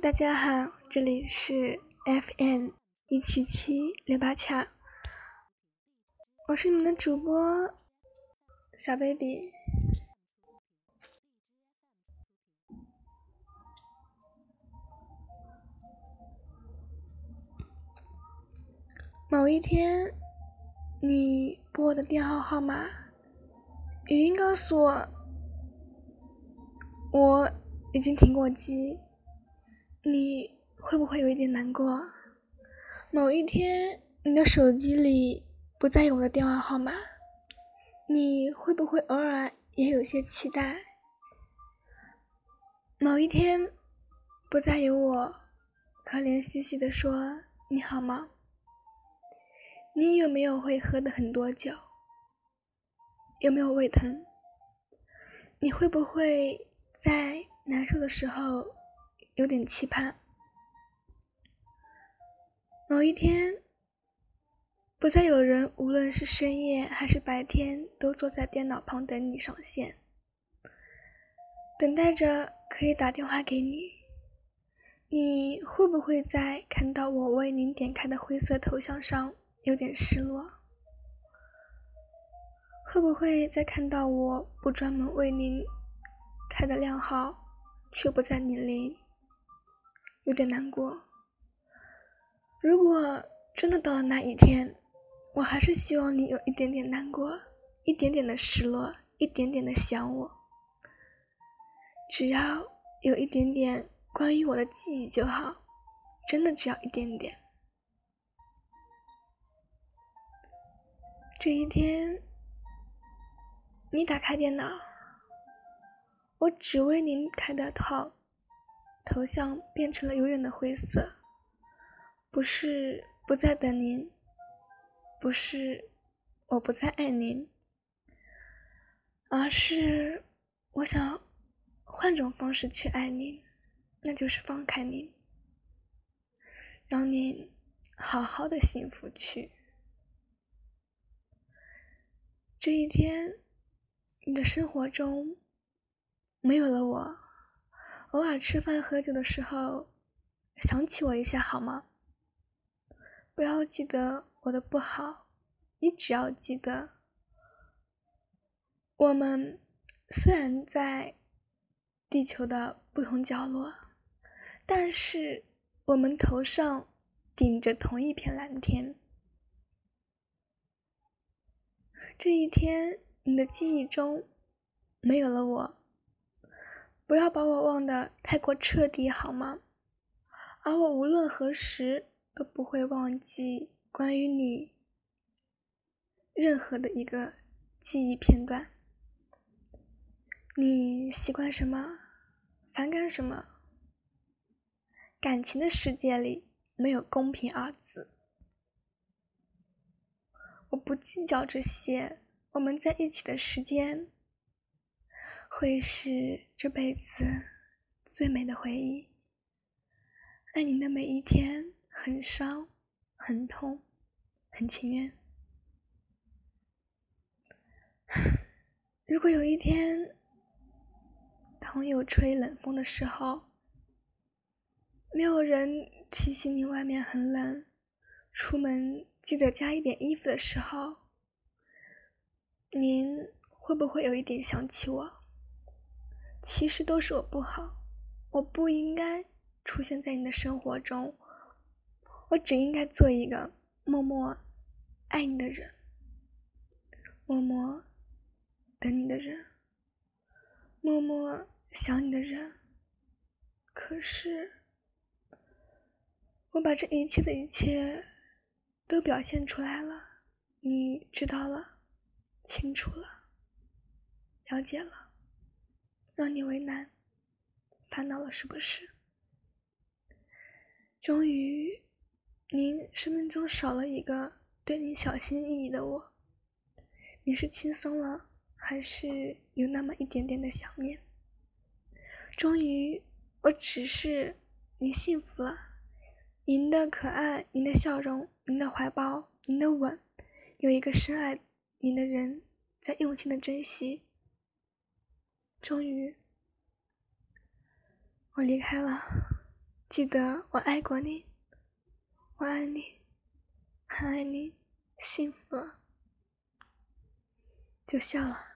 大家好，这里是 FM 一七七六八七，我是你们的主播小 baby。某一天，你拨我的电话号码，语音告诉我，我已经停过机。你会不会有一点难过？某一天，你的手机里不再有我的电话号码，你会不会偶尔也有些期待？某一天，不再有我，可怜兮兮的说：“你好吗？”你有没有会喝的很多酒？有没有胃疼？你会不会在难受的时候有点期盼？某一天，不再有人，无论是深夜还是白天，都坐在电脑旁等你上线，等待着可以打电话给你。你会不会在看到我为您点开的灰色头像上？有点失落，会不会在看到我不专门为您开的靓号，却不在你里，有点难过？如果真的到了那一天，我还是希望你有一点点难过，一点点的失落，一点点的想我，只要有一点点关于我的记忆就好，真的只要一点点。这一天，你打开电脑，我只为您开的头头像变成了永远的灰色。不是不再等您，不是我不再爱您，而是我想换种方式去爱您，那就是放开您，让您好好的幸福去。这一天，你的生活中没有了我。偶尔吃饭喝酒的时候，想起我一下好吗？不要记得我的不好，你只要记得，我们虽然在地球的不同角落，但是我们头上顶着同一片蓝天。这一天，你的记忆中没有了我，不要把我忘得太过彻底，好吗？而我无论何时都不会忘记关于你任何的一个记忆片段。你习惯什么，反感什么？感情的世界里没有公平二字。我不计较这些，我们在一起的时间会是这辈子最美的回忆。爱您的每一天很伤、很痛、很情愿。如果有一天，当有吹冷风的时候，没有人提醒你外面很冷，出门。记得加一点衣服的时候，您会不会有一点想起我？其实都是我不好，我不应该出现在你的生活中，我只应该做一个默默爱你的人，默默等你的人，默默想你的人。可是，我把这一切的一切。都表现出来了，你知道了，清楚了，了解了，让你为难、烦恼了，是不是？终于，您生命中少了一个对你小心翼翼的我，你是轻松了，还是有那么一点点的想念？终于，我只是你幸福了。您的可爱，您的笑容，您的怀抱，您的吻，有一个深爱您的人在用心的珍惜。终于，我离开了，记得我爱过你，我爱你，很爱你，幸福了，就笑了。